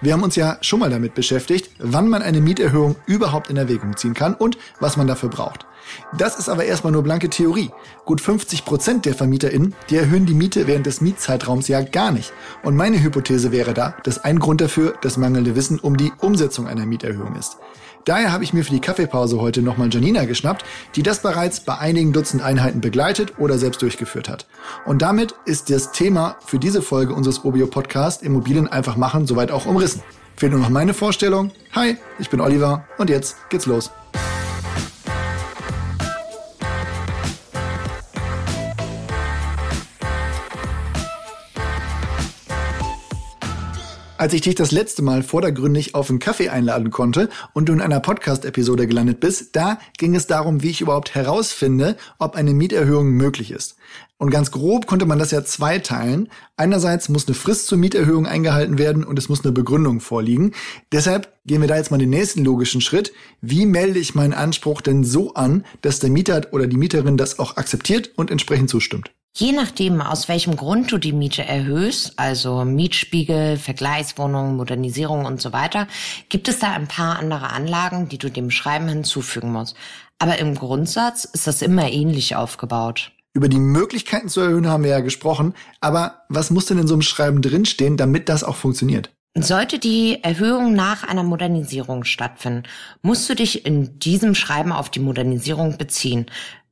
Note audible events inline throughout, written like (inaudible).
Wir haben uns ja schon mal damit beschäftigt, wann man eine Mieterhöhung überhaupt in Erwägung ziehen kann und was man dafür braucht. Das ist aber erstmal nur blanke Theorie. Gut 50 Prozent der VermieterInnen, die erhöhen die Miete während des Mietzeitraums ja gar nicht. Und meine Hypothese wäre da, dass ein Grund dafür das mangelnde Wissen um die Umsetzung einer Mieterhöhung ist. Daher habe ich mir für die Kaffeepause heute nochmal Janina geschnappt, die das bereits bei einigen Dutzend Einheiten begleitet oder selbst durchgeführt hat. Und damit ist das Thema für diese Folge unseres Obio Podcast Immobilien einfach machen soweit auch umrissen. Fehlt nur noch meine Vorstellung. Hi, ich bin Oliver und jetzt geht's los. Als ich dich das letzte Mal vordergründig auf einen Kaffee einladen konnte und du in einer Podcast-Episode gelandet bist, da ging es darum, wie ich überhaupt herausfinde, ob eine Mieterhöhung möglich ist. Und ganz grob konnte man das ja zweiteilen. Einerseits muss eine Frist zur Mieterhöhung eingehalten werden und es muss eine Begründung vorliegen. Deshalb gehen wir da jetzt mal den nächsten logischen Schritt. Wie melde ich meinen Anspruch denn so an, dass der Mieter oder die Mieterin das auch akzeptiert und entsprechend zustimmt? Je nachdem, aus welchem Grund du die Miete erhöhst, also Mietspiegel, Vergleichswohnungen, Modernisierung und so weiter, gibt es da ein paar andere Anlagen, die du dem Schreiben hinzufügen musst. Aber im Grundsatz ist das immer ähnlich aufgebaut. Über die Möglichkeiten zu erhöhen haben wir ja gesprochen, aber was muss denn in so einem Schreiben drinstehen, damit das auch funktioniert? Sollte die Erhöhung nach einer Modernisierung stattfinden, musst du dich in diesem Schreiben auf die Modernisierung beziehen.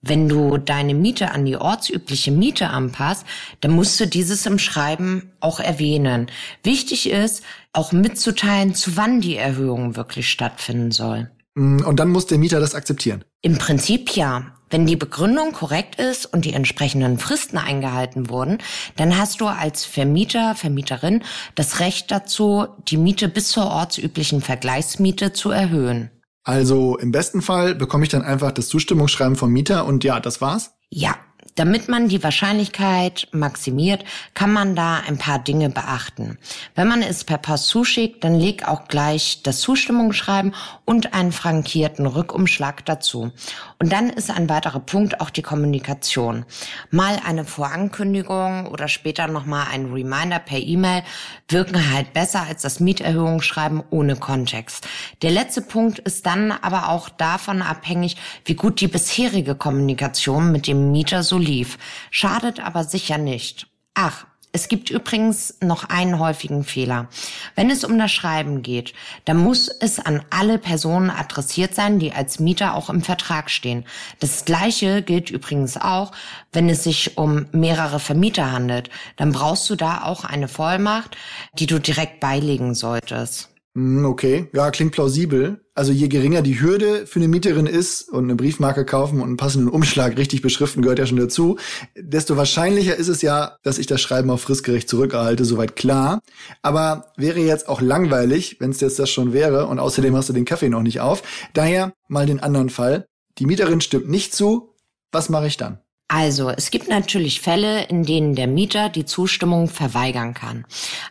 Wenn du deine Miete an die ortsübliche Miete anpasst, dann musst du dieses im Schreiben auch erwähnen. Wichtig ist, auch mitzuteilen, zu wann die Erhöhung wirklich stattfinden soll. Mm, und dann muss der Mieter das akzeptieren. Im Prinzip ja. Wenn die Begründung korrekt ist und die entsprechenden Fristen eingehalten wurden, dann hast du als Vermieter, Vermieterin das Recht dazu, die Miete bis zur ortsüblichen Vergleichsmiete zu erhöhen. Also im besten Fall bekomme ich dann einfach das Zustimmungsschreiben vom Mieter und ja, das war's? Ja, damit man die Wahrscheinlichkeit maximiert, kann man da ein paar Dinge beachten. Wenn man es per Post zuschickt, dann leg auch gleich das Zustimmungsschreiben und einen frankierten Rückumschlag dazu. Und dann ist ein weiterer Punkt auch die Kommunikation. Mal eine Vorankündigung oder später nochmal ein Reminder per E-Mail wirken halt besser als das Mieterhöhungsschreiben ohne Kontext. Der letzte Punkt ist dann aber auch davon abhängig, wie gut die bisherige Kommunikation mit dem Mieter so lief. Schadet aber sicher nicht. Ach, es gibt übrigens noch einen häufigen Fehler. Wenn es um das Schreiben geht, dann muss es an alle Personen adressiert sein, die als Mieter auch im Vertrag stehen. Das Gleiche gilt übrigens auch, wenn es sich um mehrere Vermieter handelt. Dann brauchst du da auch eine Vollmacht, die du direkt beilegen solltest. Hm, okay, ja, klingt plausibel. Also je geringer die Hürde für eine Mieterin ist und eine Briefmarke kaufen und einen passenden Umschlag richtig beschriften gehört ja schon dazu, desto wahrscheinlicher ist es ja, dass ich das Schreiben auf fristgerecht zurückerhalte, soweit klar. Aber wäre jetzt auch langweilig, wenn es jetzt das schon wäre und außerdem hast du den Kaffee noch nicht auf. Daher mal den anderen Fall. Die Mieterin stimmt nicht zu. Was mache ich dann? Also, es gibt natürlich Fälle, in denen der Mieter die Zustimmung verweigern kann.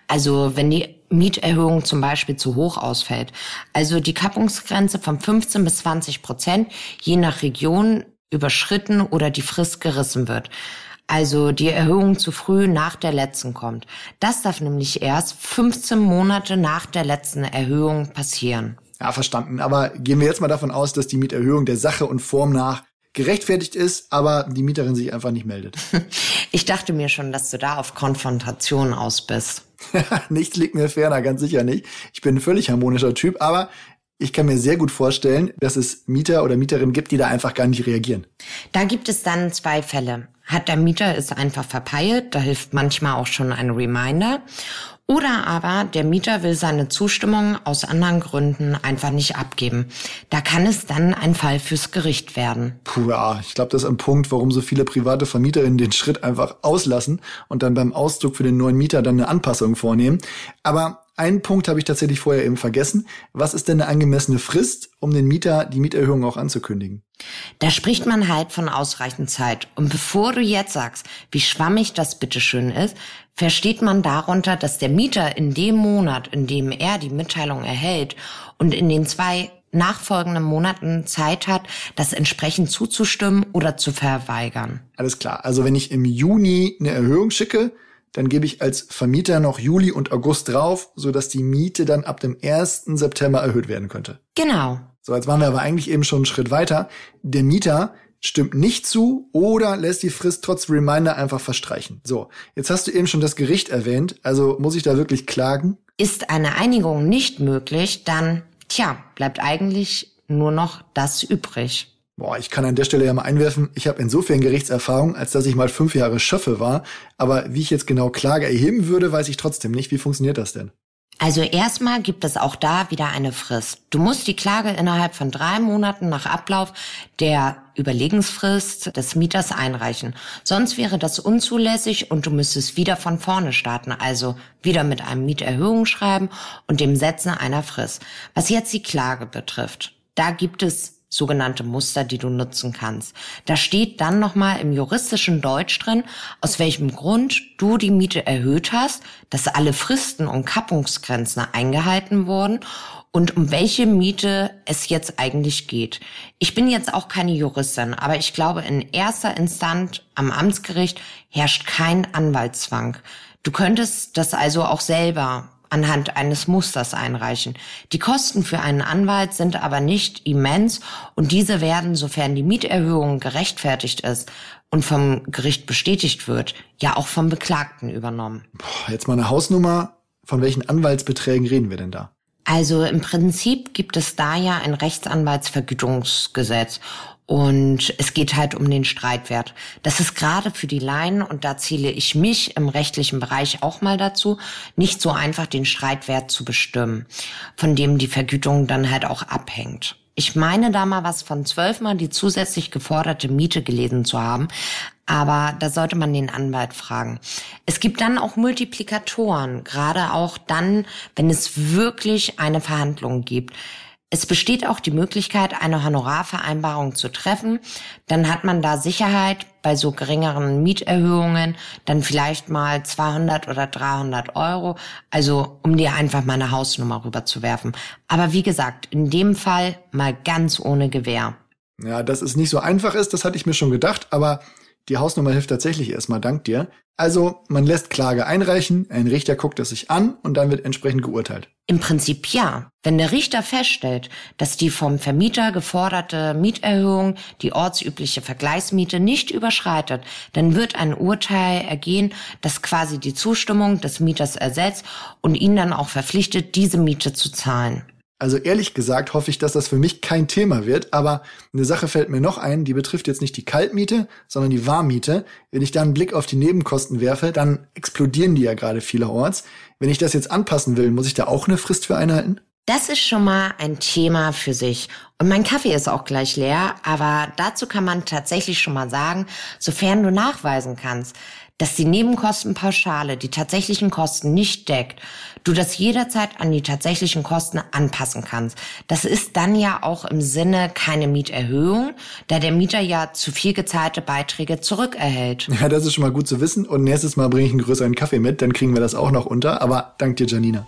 Also, wenn die Mieterhöhung zum Beispiel zu hoch ausfällt. Also die Kappungsgrenze von 15 bis 20 Prozent je nach Region überschritten oder die Frist gerissen wird. Also die Erhöhung zu früh nach der letzten kommt. Das darf nämlich erst 15 Monate nach der letzten Erhöhung passieren. Ja, verstanden. Aber gehen wir jetzt mal davon aus, dass die Mieterhöhung der Sache und Form nach gerechtfertigt ist, aber die Mieterin sich einfach nicht meldet. (laughs) Ich dachte mir schon, dass du da auf Konfrontation aus bist. (laughs) Nichts liegt mir ferner, ganz sicher nicht. Ich bin ein völlig harmonischer Typ, aber ich kann mir sehr gut vorstellen, dass es Mieter oder Mieterinnen gibt, die da einfach gar nicht reagieren. Da gibt es dann zwei Fälle. Hat der Mieter es einfach verpeilt, da hilft manchmal auch schon ein Reminder. Oder aber der Mieter will seine Zustimmung aus anderen Gründen einfach nicht abgeben. Da kann es dann ein Fall fürs Gericht werden. Puh, ja, ich glaube, das ist ein Punkt, warum so viele private Vermieterinnen den Schritt einfach auslassen und dann beim Auszug für den neuen Mieter dann eine Anpassung vornehmen. Aber einen Punkt habe ich tatsächlich vorher eben vergessen. Was ist denn eine angemessene Frist, um den Mieter die Mieterhöhung auch anzukündigen? Da spricht man halt von ausreichend Zeit. Und bevor du jetzt sagst, wie schwammig das bitteschön ist, versteht man darunter, dass der Mieter in dem Monat, in dem er die Mitteilung erhält und in den zwei nachfolgenden Monaten Zeit hat, das entsprechend zuzustimmen oder zu verweigern. Alles klar. Also wenn ich im Juni eine Erhöhung schicke, dann gebe ich als Vermieter noch Juli und August drauf, sodass die Miete dann ab dem 1. September erhöht werden könnte. Genau. So, jetzt waren wir aber eigentlich eben schon einen Schritt weiter. Der Mieter stimmt nicht zu oder lässt die Frist trotz Reminder einfach verstreichen. So, jetzt hast du eben schon das Gericht erwähnt, also muss ich da wirklich klagen? Ist eine Einigung nicht möglich, dann, tja, bleibt eigentlich nur noch das übrig. Boah, ich kann an der Stelle ja mal einwerfen, ich habe insofern Gerichtserfahrung, als dass ich mal fünf Jahre Schöffe war. Aber wie ich jetzt genau Klage erheben würde, weiß ich trotzdem nicht. Wie funktioniert das denn? Also erstmal gibt es auch da wieder eine Frist. Du musst die Klage innerhalb von drei Monaten nach Ablauf der Überlegensfrist des Mieters einreichen. Sonst wäre das unzulässig und du müsstest wieder von vorne starten, also wieder mit einem Mieterhöhungsschreiben und dem Setzen einer Frist. Was jetzt die Klage betrifft, da gibt es sogenannte Muster, die du nutzen kannst. Da steht dann nochmal im juristischen Deutsch drin, aus welchem Grund du die Miete erhöht hast, dass alle Fristen und Kappungsgrenzen eingehalten wurden und um welche Miete es jetzt eigentlich geht. Ich bin jetzt auch keine Juristin, aber ich glaube, in erster Instanz am Amtsgericht herrscht kein Anwaltszwang. Du könntest das also auch selber anhand eines Musters einreichen. Die Kosten für einen Anwalt sind aber nicht immens und diese werden, sofern die Mieterhöhung gerechtfertigt ist und vom Gericht bestätigt wird, ja auch vom Beklagten übernommen. Boah, jetzt mal eine Hausnummer. Von welchen Anwaltsbeträgen reden wir denn da? Also im Prinzip gibt es da ja ein Rechtsanwaltsvergütungsgesetz und es geht halt um den Streitwert. Das ist gerade für die Laien, und da zähle ich mich im rechtlichen Bereich auch mal dazu, nicht so einfach den Streitwert zu bestimmen, von dem die Vergütung dann halt auch abhängt. Ich meine da mal was von zwölfmal die zusätzlich geforderte Miete gelesen zu haben, aber da sollte man den Anwalt fragen. Es gibt dann auch Multiplikatoren, gerade auch dann, wenn es wirklich eine Verhandlung gibt. Es besteht auch die Möglichkeit, eine Honorarvereinbarung zu treffen. Dann hat man da Sicherheit bei so geringeren Mieterhöhungen, dann vielleicht mal 200 oder 300 Euro. Also um dir einfach mal eine Hausnummer rüberzuwerfen. Aber wie gesagt, in dem Fall mal ganz ohne Gewähr. Ja, dass es nicht so einfach ist, das hatte ich mir schon gedacht, aber die Hausnummer hilft tatsächlich erstmal, dank dir. Also, man lässt Klage einreichen, ein Richter guckt es sich an und dann wird entsprechend geurteilt. Im Prinzip ja. Wenn der Richter feststellt, dass die vom Vermieter geforderte Mieterhöhung die ortsübliche Vergleichsmiete nicht überschreitet, dann wird ein Urteil ergehen, das quasi die Zustimmung des Mieters ersetzt und ihn dann auch verpflichtet, diese Miete zu zahlen. Also ehrlich gesagt hoffe ich, dass das für mich kein Thema wird, aber eine Sache fällt mir noch ein, die betrifft jetzt nicht die Kaltmiete, sondern die Warmmiete. Wenn ich da einen Blick auf die Nebenkosten werfe, dann explodieren die ja gerade vielerorts. Wenn ich das jetzt anpassen will, muss ich da auch eine Frist für einhalten? Das ist schon mal ein Thema für sich. Und mein Kaffee ist auch gleich leer, aber dazu kann man tatsächlich schon mal sagen, sofern du nachweisen kannst, dass die Nebenkostenpauschale die tatsächlichen Kosten nicht deckt, du das jederzeit an die tatsächlichen Kosten anpassen kannst. Das ist dann ja auch im Sinne keine Mieterhöhung, da der Mieter ja zu viel gezahlte Beiträge zurückerhält. (laughs) Ja, das ist schon mal gut zu wissen. Und nächstes Mal bringe ich einen größeren Kaffee mit, dann kriegen wir das auch noch unter. Aber dank dir, Janina.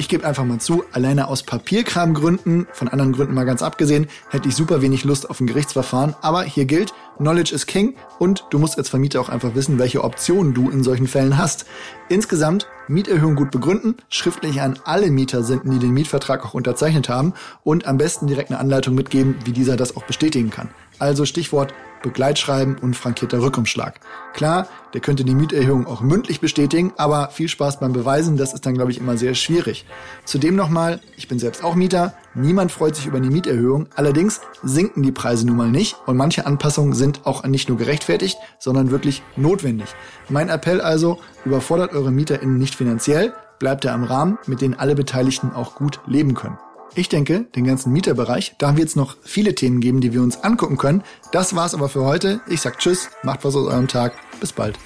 Ich gebe einfach mal zu, alleine aus Papierkramgründen, von anderen Gründen mal ganz abgesehen, hätte ich super wenig Lust auf ein Gerichtsverfahren. Aber hier gilt, Knowledge is King und du musst als Vermieter auch einfach wissen, welche Optionen du in solchen Fällen hast. Insgesamt Mieterhöhung gut begründen, schriftlich an alle Mieter senden, die den Mietvertrag auch unterzeichnet haben und am besten direkt eine Anleitung mitgeben, wie dieser das auch bestätigen kann. Also Stichwort Begleitschreiben und frankierter Rückumschlag. Klar, der könnte die Mieterhöhung auch mündlich bestätigen, aber viel Spaß beim Beweisen, das ist dann, glaube ich, immer sehr schwierig. Zudem nochmal, ich bin selbst auch Mieter, niemand freut sich über die Mieterhöhung, allerdings sinken die Preise nun mal nicht und manche Anpassungen sind auch nicht nur gerechtfertigt, sondern wirklich notwendig. Mein Appell also, überfordert eure MieterInnen nicht finanziell, bleibt er am Rahmen, mit dem alle Beteiligten auch gut leben können. Ich denke, den ganzen Mieterbereich, da wird es noch viele Themen geben, die wir uns angucken können. Das war's aber für heute. Ich sag Tschüss, macht was aus eurem Tag. Bis bald.